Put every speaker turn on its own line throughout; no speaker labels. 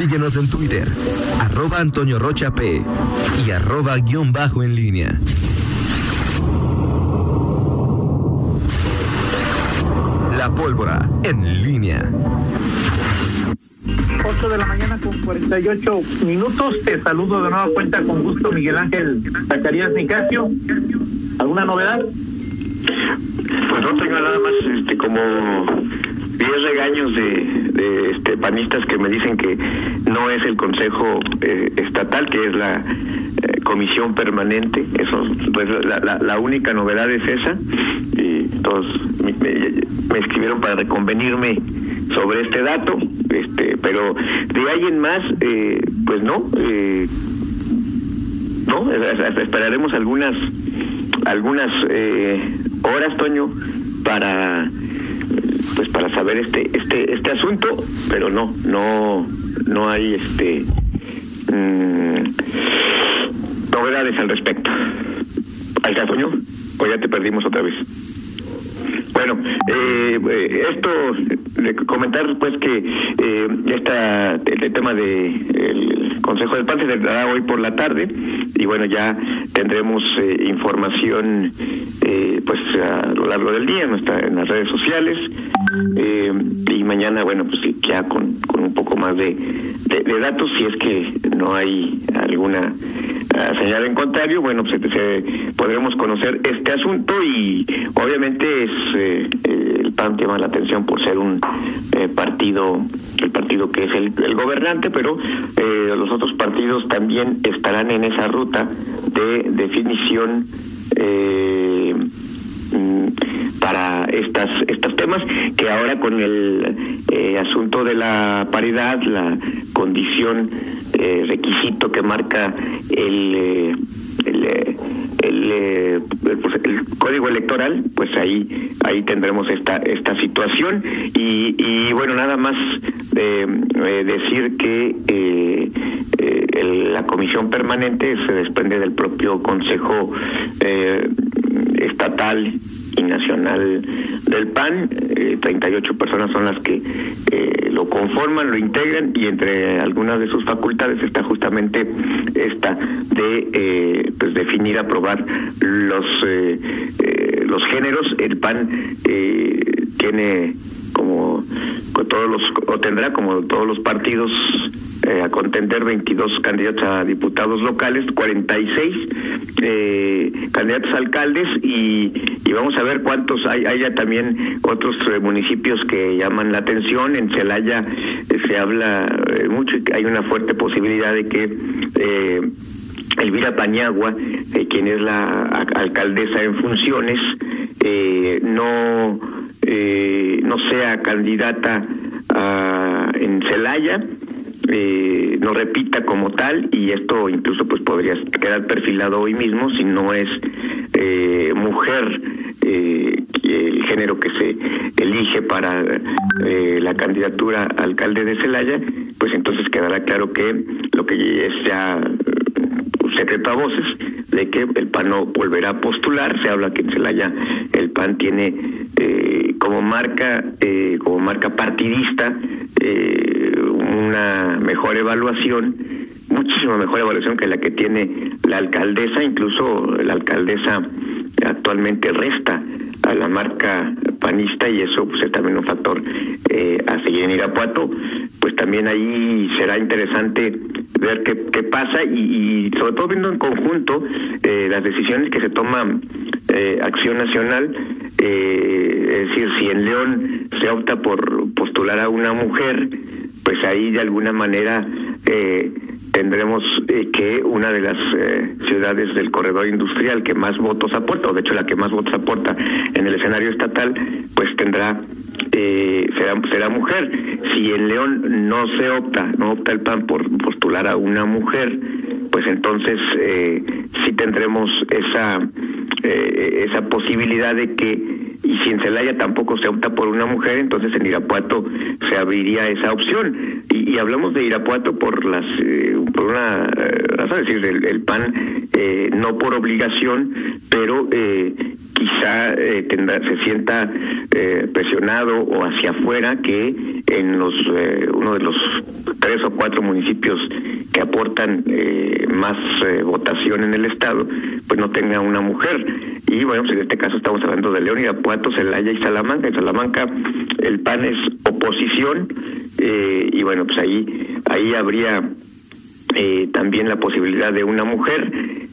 Síguenos en Twitter, arroba Antonio Rocha P y arroba guion bajo en línea. La pólvora en línea.
8 de la mañana con 48 minutos. Te saludo de nueva cuenta con gusto, Miguel Ángel Zacarías Nicasio. ¿Alguna novedad?
Pues no tengo nada más este como 10 regaños de, de este, panistas que me dicen que no es el Consejo eh, Estatal, que es la eh, Comisión Permanente. Eso, pues, la, la, la, única novedad es esa. Y todos me, me, escribieron para reconvenirme sobre este dato, este, pero de alguien más, eh, pues no. Eh, no, esperaremos algunas algunas horas, Toño, para pues para saber este este este asunto, pero no no no hay este mmm, novedades al respecto. ¿Al Toño? ¿O ya te perdimos otra vez? Bueno, eh, esto, comentar pues que eh, esta, el tema de el Consejo del PAN se dará hoy por la tarde y bueno, ya tendremos eh, información eh, pues a lo largo del día en, nuestra, en las redes sociales eh, y mañana, bueno, pues ya con, con un poco más de, de, de datos, si es que no hay alguna señal en contrario, bueno, pues se, podremos conocer este asunto y obviamente es eh, el PAN llama la atención por ser un eh, partido, el partido que es el, el gobernante, pero eh, los otros partidos también estarán en esa ruta de definición eh, para estas estos temas que ahora con el eh, asunto de la paridad la condición eh, requisito que marca el eh, el, el, el, pues, el, código electoral pues ahí ahí tendremos esta esta situación. Y, y bueno nada más de, decir que la comisión permanente se desprende del propio consejo estatal y nacional del PAN. Eh, 38 personas son las que eh, lo conforman, lo integran y entre algunas de sus facultades está justamente esta de eh, pues definir, aprobar los los géneros. El PAN tiene como todos los o tendrá como todos los partidos eh, a contender 22 candidatos a diputados locales, 46 eh, candidatos a alcaldes y, y, vamos a ver cuántos hay. Hay también otros eh, municipios que llaman la atención. En Celaya se habla mucho y hay una fuerte posibilidad de que Elvira Pañagua, eh, quien es la alcaldesa en funciones, eh, no eh, no sea candidata a, en Celaya, eh, no repita como tal y esto incluso pues podría quedar perfilado hoy mismo si no es eh, mujer eh, el género que se elige para eh, la candidatura a alcalde de Celaya pues entonces quedará claro que lo que es ya secreto a voces de que el PAN no volverá a postular. Se habla que en Celaya el PAN tiene eh, como marca, eh, como marca partidista, eh, una mejor evaluación, muchísimo mejor evaluación que la que tiene la alcaldesa, incluso la alcaldesa actualmente resta a la marca panista y eso pues es también un factor eh, a seguir en Irapuato. Pues también ahí será interesante ver qué, qué pasa y, y, sobre todo viendo en conjunto eh, las decisiones que se toman eh, Acción Nacional eh, es decir si en León se opta por postular a una mujer pues ahí de alguna manera eh, tendremos eh, que una de las eh, ciudades del corredor industrial que más votos aporta, o de hecho la que más votos aporta en el escenario estatal, pues tendrá eh, será será mujer. Si en León no se opta, no opta el PAN por postular a una mujer, pues entonces eh, sí tendremos esa eh, esa posibilidad de que y si en Celaya tampoco se opta por una mujer, entonces en Irapuato se abriría esa opción. Y, hablamos de Irapuato por las eh, por una eh, razón, es decir, el, el PAN eh, no por obligación, pero quizá tendrá, se sienta presionado o hacia afuera que en los uno de los tres o cuatro municipios que aportan eh, más eh, votación en el estado, pues no tenga una mujer. Y bueno, pues en este caso estamos hablando de León, Irapuato, Celaya y Salamanca. En Salamanca el PAN es oposición eh, y bueno, pues ahí ahí habría eh, también la posibilidad de una mujer,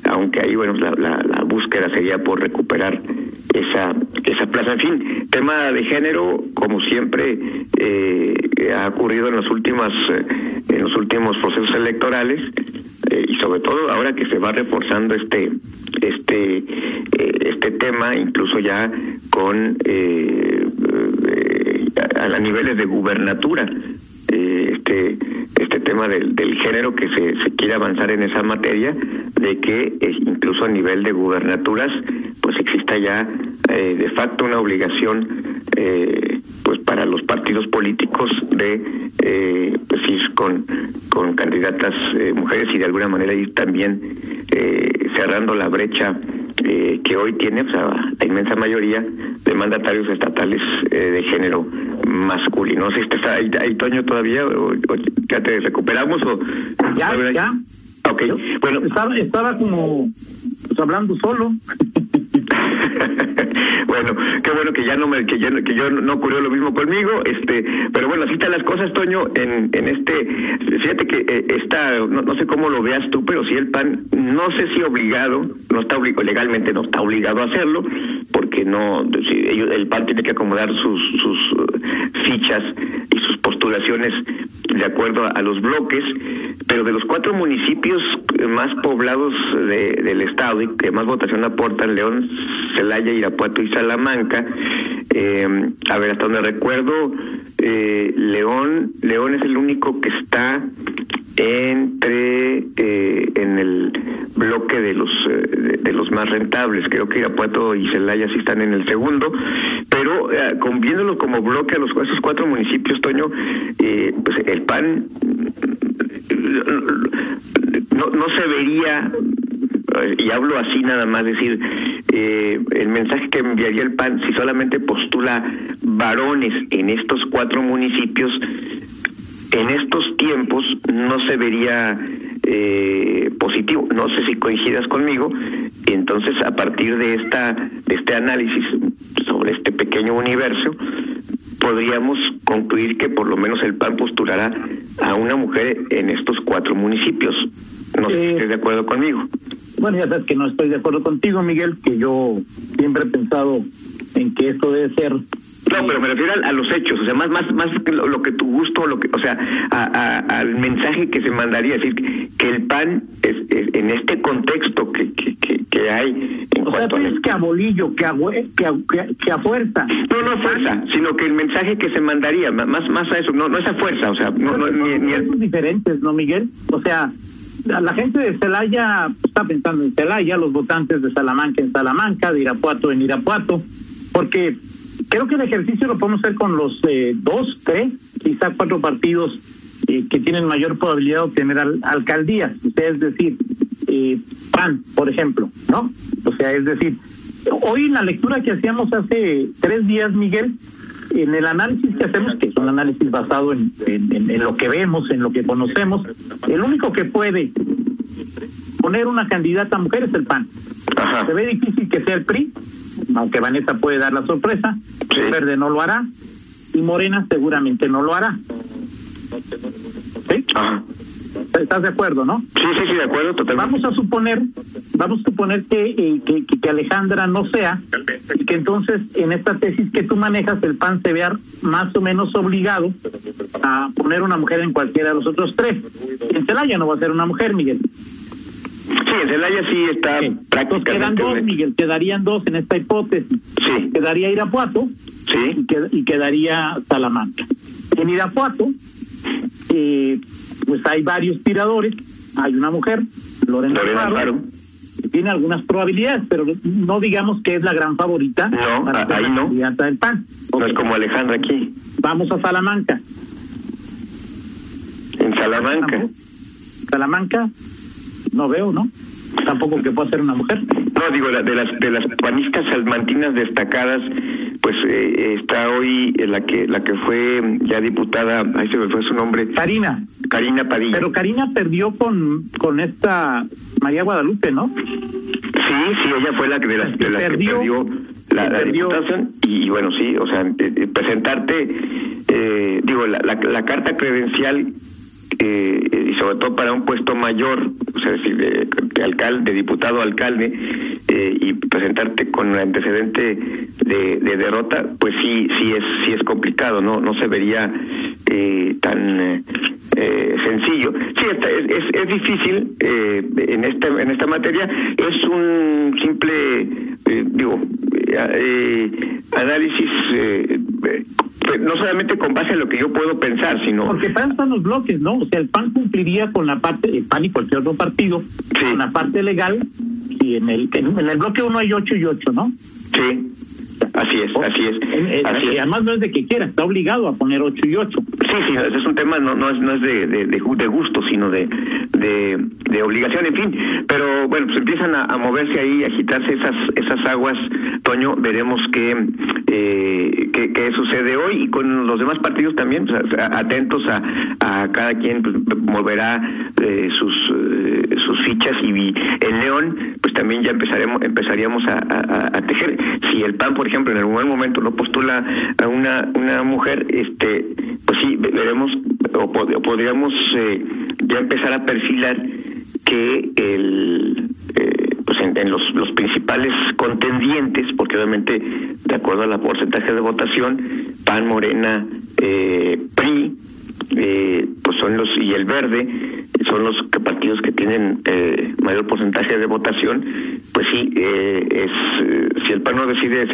aunque ahí bueno la, la, la, búsqueda sería por recuperar esa esa plaza. En fin, tema de género, como siempre eh, ha ocurrido en los últimas eh, en los últimos procesos electorales eh, y sobre todo ahora que se va reforzando este este este tema, incluso ya con a, a niveles de gubernatura este este tema del, del género que se, se, quiere avanzar en esa materia de que eh, incluso a nivel de gubernaturas pues exista ya eh, de facto una obligación eh, pues para los partidos políticos de eh, pues ir con con candidatas mujeres y de alguna manera ir también cerrando la brecha que hoy tiene o sea, la inmensa mayoría de mandatarios estatales de género masculino. Si está ahí, ahí Toño todavía o, o, ya te recuperamos o
ya ya
okay. bueno
estaba estaba como hablando solo.
Bueno qué bueno que ya no me que ya que yo no ocurrió lo mismo conmigo este pero bueno así están las cosas Toño en en este fíjate que eh, está no, no, sé cómo lo veas tú pero si el PAN no sé si obligado no está obligado legalmente no está obligado a hacerlo porque no si ellos, el PAN tiene que acomodar sus sus uh, fichas y sus postulaciones de acuerdo a, los bloques, pero de los cuatro municipios más poblados de, del estado y que más votación aportan, León, Celaya, Irapuato y Salamanca, eh, a ver, hasta donde recuerdo, eh, León, León es el único que está entre eh, en el bloque de los de, de, los más rentables. Creo que Irapuato y Celaya sí están en el segundo pero eh, con, viéndolo como bloque a los esos cuatro municipios Toño eh, pues el PAN no, no se vería y hablo así nada más decir eh, el mensaje que enviaría el PAN si solamente postula varones en estos cuatro municipios en estos tiempos no se vería eh, positivo. No sé si coincidas conmigo. Entonces, a partir de esta de este análisis sobre este pequeño universo, podríamos concluir que por lo menos el PAN postulará a una mujer en estos cuatro municipios. No sé eh, si estés de acuerdo conmigo.
Bueno, ya sabes que no estoy de acuerdo contigo, Miguel, que yo siempre he pensado en que esto debe ser
no, pero me refiero a, a, los hechos, o sea, más más más lo, lo que tu gusto, lo que, o sea, a, a, al mensaje que se mandaría, es decir, que el PAN es, es, en este contexto que, que, que, que hay en
o
cuanto
sea, es que a bolillo, que a, que, a, que a fuerza.
No, no a fuerza, sino que el mensaje que se mandaría, más más a eso, no no es a fuerza, o sea, no, no,
no
ni, ni
el... diferentes, ¿no, Miguel? O sea, la gente de Celaya está pensando en Celaya, los votantes de Salamanca en Salamanca, de Irapuato en Irapuato, porque creo que el ejercicio lo podemos hacer con los eh, dos, tres, quizá cuatro partidos eh, que tienen mayor probabilidad de obtener al, alcaldías, es decir, eh, PAN, por ejemplo, ¿no? O sea, es decir, hoy la lectura que hacíamos hace tres días, Miguel, en el análisis que hacemos, que es un análisis basado en, en, en, en lo que vemos, en lo que conocemos, el único que puede poner una candidata mujer es el PAN.
Ajá.
Se ve difícil que sea el PRI, aunque Vanessa puede dar la sorpresa,
Sí.
Verde no lo hará y Morena seguramente no lo hará. ¿Sí?
Ajá.
¿Estás de acuerdo, no?
Sí, sí, sí, de acuerdo, totalmente.
Vamos a suponer, vamos a suponer que, eh, que, que Alejandra no sea y que entonces en esta tesis que tú manejas el PAN se vea más o menos obligado a poner una mujer en cualquiera de los otros tres. En Celaya no va a ser una mujer, Miguel.
Sí, en Celaya sí está
Sí.
prácticamente...
Quedan dos, Miguel, quedarían dos en esta hipótesis.
Sí,
Quedaría Irapuato
sí,
y, qued- y quedaría Salamanca. En Irapuato, eh, pues hay varios tiradores, hay una mujer, Lorena,
Lorena
Alfaro. tiene algunas probabilidades, pero no digamos que es la gran favorita
No,
para
a-
ser
ahí
la
no.
candidata del PAN.
No es como Alejandra aquí,
Vamos a Salamanca.
en Salamanca.
Salamanca, no veo, ¿no? Tampoco que pueda ser una mujer.
No, digo, de las de las panistas salmantinas destacadas, pues eh, está hoy eh, la que la que fue ya diputada, ahí se me fue su nombre,
Karina,
Karina Padilla.
pero Karina perdió con, con esta María Guadalupe, ¿no?
Sí, sí, ella fue la que de las, de las
Perdió.
que perdió la, la diputación y bueno, sí, o sea, eh, eh, presentarte, eh, digo, la, la, la carta credencial eh, y sobre todo para un puesto mayor, o sea, decir, de, de alcalde, de diputado, alcalde, eh, y presentarte con el antecedente de, de derrota, pues sí, sí es, sí es complicado, no, no se vería eh, tan eh, sencillo. Sí, está- es, es, es difícil eh, en esta en esta materia. Es un simple, digo, análisis. Eh, no solamente con base en lo que yo puedo pensar, sino
Porque para eso están los bloques, ¿no? O sea, el PAN cumpliría con la parte, el PAN y cualquier otro partido, con la parte legal, y en el en el bloque uno hay ocho y ocho, ¿no?
Sí, así es, así es. Así es.
además no es de que quiera, está obligado a poner ocho y ocho.
Sí, sí, ese es un tema, no, no es, no es de, de, de gu- de gusto, sino de, de, de obligación, en fin. Pero bueno, pues empiezan a, a moverse ahí, a agitarse esas, esas aguas, Toño, veremos qué, eh, qué sucede hoy y con los demás partidos también, pues, atentos a, a cada quien pues, moverá eh, sus, eh, sus fichas y vi- en León, pues también ya empezaremos, empezaríamos a, tejer. Si el PAN, por ejemplo, en algún momento no postula a una, una mujer, este, pues sí, ve- veremos o, pod- o podríamos eh, ya empezar a perfilar que el eh, en, los, los principales contendientes, porque obviamente de acuerdo a la porcentaje de votación, PAN, Morena, eh, PRI, eh, pues son los y el verde son los que- partidos que tienen eh, mayor porcentaje de votación pues sí eh, es eh, si el PAN no decide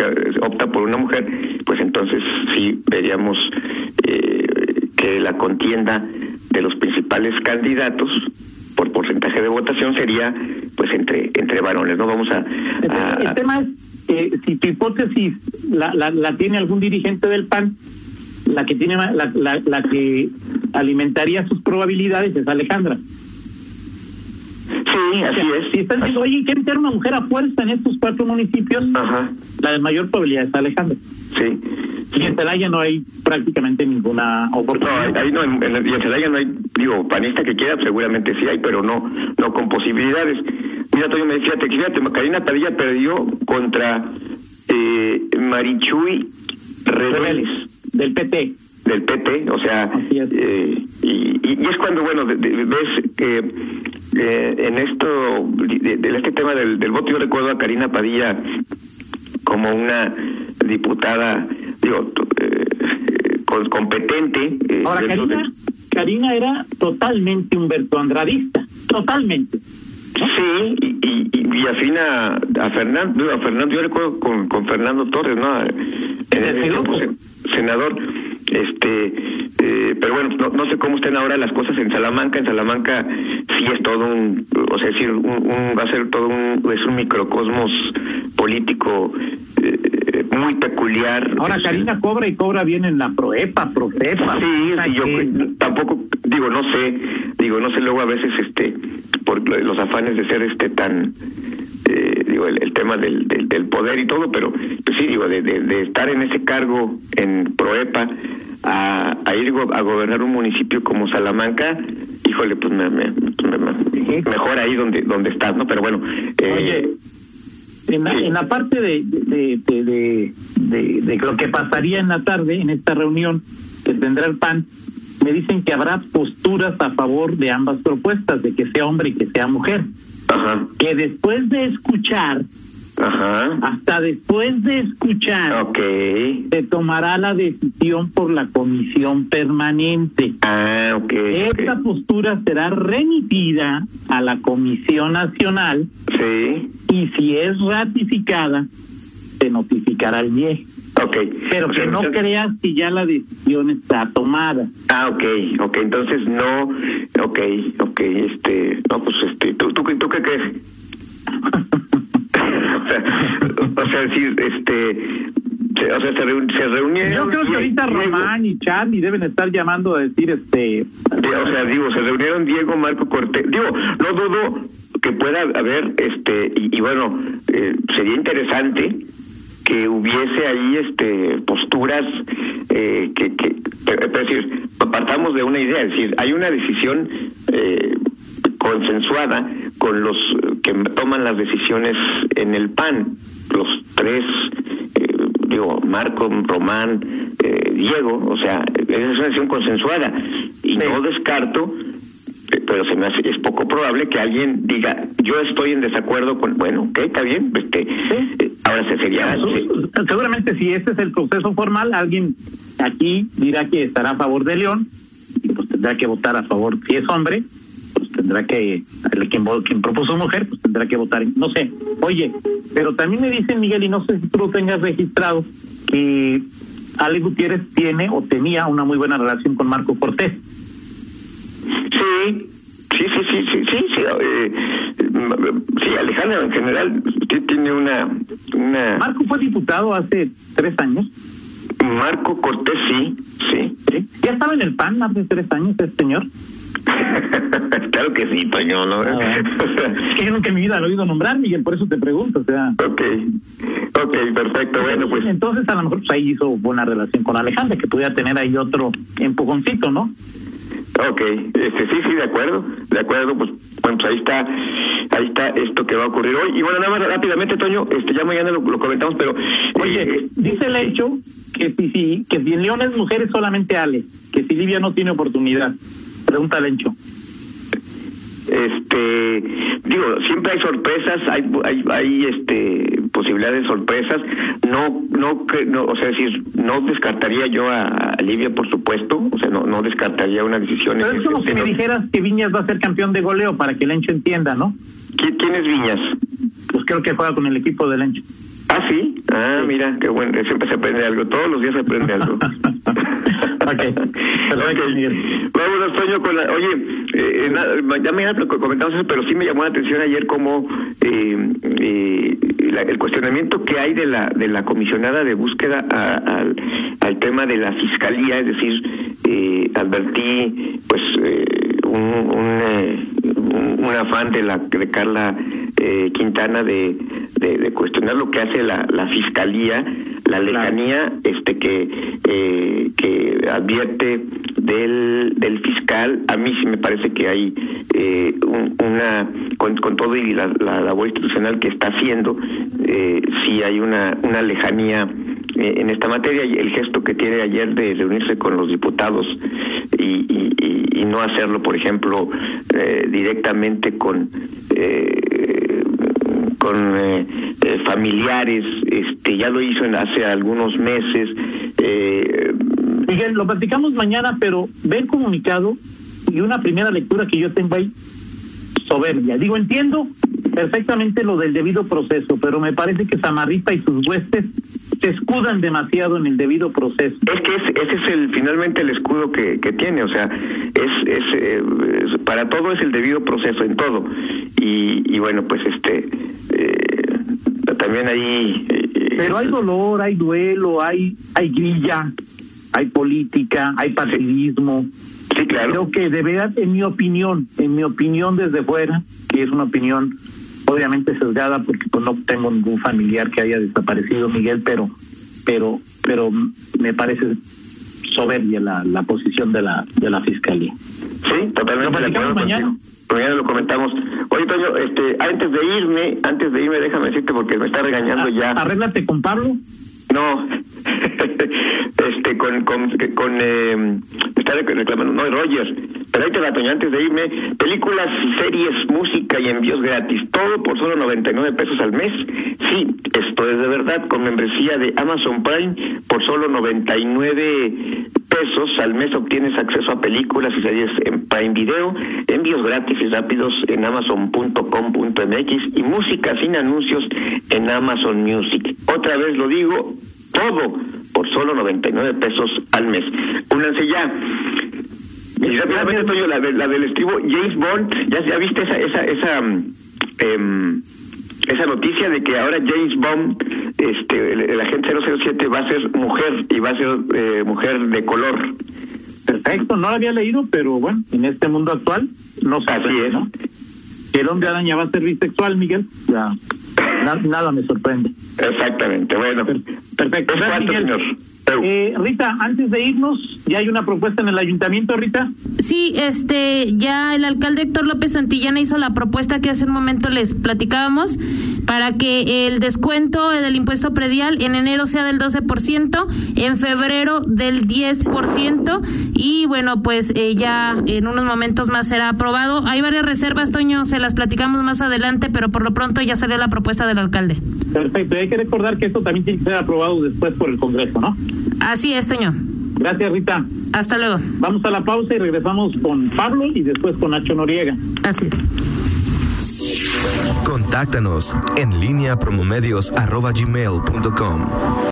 opta por una mujer pues entonces sí veríamos eh, que la contienda de los principales candidatos por porcentaje de votación sería entre entre varones no vamos a,
El,
a-
el tema es que si tu hipótesis la, la, la tiene algún dirigente del PAN, la que tiene la, la, la que alimentaría sus probabilidades es Alejandra.
Sí así es
Si están diciendo, oye, quieren meter una mujer a fuerza en estos cuatro municipios,
ajá
la de mayor probabilidad es Alejandra.
sí
Y en Celaya no hay prácticamente ninguna
No,
oportunidad.
ahí no, en, en, y en Celaya no hay, digo, panista que quiera, seguramente sí hay, pero no no con posibilidades. Mira, Toño, me fíjate, fíjate, Karina Padilla perdió contra eh, Marichuy Reveles
del PT.
Del PT, o sea, eh, y, y- es cuando, bueno, de- de- ves que eh, en esto, de, este tema del, del voto, yo recuerdo a Karina Padilla como una diputada, digo, eh, con- competente. eh,
Ahora, Karina, Karina era totalmente Humberto Andradista, totalmente.
Sí, y, y, y- afina a Fernando, a Fernando, yo recuerdo con, con Fernando Torres, ¿no? En sen- senador, este, eh, pero bueno, no, no sé cómo estén ahora las cosas en Salamanca, en Salamanca sí es todo un, o sea, decir, un, un- va a ser todo un, es un microcosmos político eh, muy peculiar.
Ahora,
Es-
Karina cobra y cobra bien en la Proepa, Profepa.
Sí, sí, yo
que-
tampoco digo, no sé, digo, no sé luego a veces este por lo- los afanes de ser este tan eh, digo el, el tema del, del, del poder y todo, pero pues sí digo de, de, de estar en ese cargo en Proepa a, a ir go- a gobernar un municipio como Salamanca, híjole, pues me, me- me- me- mejor ahí donde donde estás, ¿no? Pero bueno, eh,
Oye, en la,
sí.
en la parte de, de, de- de lo que pasaría en la tarde, en esta reunión que tendrá el PAN, me dicen que habrá posturas a favor de ambas propuestas, de que sea hombre y que sea mujer.
Ajá,
Que después de escuchar,
ajá,
hasta después de escuchar,
okay,
se tomará la decisión por la comisión permanente.
ah, okay,
Esta postura será remitida a la Comisión Nacional
sí,
y si es ratificada, se notificará al IE.
Ok.
Pero que no creas que ya la decisión está tomada.
Ah, ok, ok, entonces no, ok, ok, este, no, pues este, ¿tú, tú, tú qué crees? o sea, o sea, decir, este, o sea, se, reunieron.
Yo creo que ahorita
Diego-
Román y Charlie deben estar llamando a decir, este,
O sea, digo, se reunieron Diego, Marco Cortés. Digo, no dudo que pueda haber, este, y, y bueno, eh, sería interesante que hubiese ahí, este, posturas eh, que, que, es decir, partamos de una idea, es decir, hay una decisión eh, consensuada con los que toman las decisiones en el PAN, los tres, eh, digo, Marco, Román, eh, Diego, o sea, esa es una decisión consensuada y no descarto pero se me hace es poco probable que alguien diga yo estoy en desacuerdo con bueno ok está bien este eh, ahora se sería sí.
seguramente si este es el proceso formal, alguien aquí dirá que estará a favor de León y pues tendrá que votar a favor. Si es hombre, pues tendrá que, el quien, quien propuso mujer, pues tendrá que votar. No sé. Oye, pero también me dicen, Miguel, y no sé si tú lo tengas registrado, que Ale Gutiérrez tiene o tenía una muy buena relación con Marco Cortés.
Sí sí sí sí sí sí sí, eh, sí Alejandra en general tiene una una
Marco fue diputado hace tres años.
Marco Cortés sí sí
¿sí? Ya estaba en el PAN hace tres años este señor.
claro que sí Toño no
Ah, Es que yo nunca en mi vida lo he oído nombrar, Miguel, por eso te pregunto. O sea,
ok ok perfecto bueno pues
Entonces, a lo mejor pues, ahí hizo buena relación con Alejandra, que pudiera tener ahí otro empujoncito, ¿no?
Ok, este, sí, sí, de acuerdo, de acuerdo, pues, bueno, pues ahí está, ahí está esto que va a ocurrir hoy. Y bueno, nada más rápidamente, Toño, este, ya mañana lo, lo comentamos, pero...
Oye,
eh,
dice el hecho que si, si, que si en León es mujer es solamente Ale, que si Livia no tiene oportunidad. Pregunta el hecho.
Este digo siempre hay sorpresas hay hay, hay este posibilidades de sorpresas no no no o sea es decir no descartaría yo a, a Livia por supuesto o sea no no descartaría una decisión en
Pero es como si me dijeras que Viñas va a ser campeón de goleo para que el Encho entienda, ¿no?
¿Qui- ¿quién es Viñas?
Pues creo que juega con el equipo del Encho.
ah sí ah mira qué bueno siempre se aprende algo todos los días se aprende algo
Ok, perfecto,
con la... Oye, eh, ya mañana comentamos eso, pero sí me llamó la atención ayer como eh, eh, la- el cuestionamiento que hay de la de la comisionada de búsqueda a- al tema de la fiscalía, es decir, eh, advertí pues eh, un, un, eh, un- afán de la de Carla eh, Quintana de, de, de cuestionar lo que hace la, la fiscalía, la lejanía este que eh, que advierte del, del fiscal. A mí sí me parece que hay eh, un- una con, con todo y la, la labor institucional que está haciendo eh, sí hay una una lejanía en esta materia. Y el gesto que tiene ayer de reunirse con los diputados y, y, y- y no hacerlo por ejemplo eh, directamente con eh, con eh, eh, familiares este ya lo hizo en hace algunos meses eh,
Miguel, lo platicamos mañana, pero ve el comunicado y una primera lectura que yo tengo ahí, soberbia. Digo, entiendo perfectamente lo del debido proceso, pero me parece que Samarripa y sus huestes se escudan demasiado en el debido proceso.
Es que es- ese es el finalmente el escudo que, que tiene, o sea, es, es, eh, es- para todo es el debido proceso en todo y, y bueno pues este eh, también ahí eh,
Pero hay dolor, hay duelo, hay, hay grilla, hay política, hay partidismo.
sí claro
Creo que de verdad, en mi opinión, en mi opinión desde fuera, que es una opinión obviamente sesgada porque pues no tengo ningún familiar que haya desaparecido, Miguel, pero pero pero me parece soberbia la, la posición de la de la fiscalía.
sí totalmente
Lo
de acuerdo
mañana.
Mañana lo comentamos. Oye, Toño, este, antes de irme, antes de irme, déjame decirte porque me está regañando ya.
Arréglate con Pablo.
No, este, con, con, con eh, está reclamando, no, Rogers, pero ahí te la antes de irme, películas, series, música y envíos gratis, todo por solo 99 pesos al mes. Sí, esto es de verdad, con membresía de Amazon Prime, por solo 99 pesos al mes obtienes acceso a películas y series en Prime Video, envíos gratis y rápidos en amazon.com.mx y música sin anuncios en Amazon Music. Otra vez lo digo, todo por solo 99 pesos al mes. Únanse ya. Y rápidamente, Toño, la, la del estribo James Bond, ¿ya, ya viste esa, esa, esa, eh, esa noticia de que ahora James Bond, este, el, el, agente 007 va a ser mujer y va a ser eh, mujer de color.
Perfecto, no lo había leído, pero bueno, en este mundo actual no sé.
Así es.
¿no? El hombre araña va a ser bisexual, Miguel, ya na, nada me sorprende.
Exactamente, bueno.
Perfecto.
Gracias,
Miguel.
señor.
Eh, Rita, antes de irnos, ¿ya hay una propuesta en el ayuntamiento, Rita?
Sí, este, ya el alcalde Héctor López Santillana hizo la propuesta que hace un momento les platicábamos para que el descuento del impuesto predial en enero sea del 12%, en febrero del 10% y bueno, pues eh, ya en unos momentos más será aprobado. Hay varias reservas, Toño, se las platicamos más adelante, pero por lo pronto ya salió la propuesta del alcalde.
Perfecto, y hay que recordar que esto también tiene que ser aprobado después por el Congreso, ¿no?
Así es, Toño.
Gracias, Rita.
Hasta luego.
Vamos a la pausa y regresamos con Pablo y después con Nacho Noriega.
Así es.
Contáctanos en línea promomedios arroba gmail.com.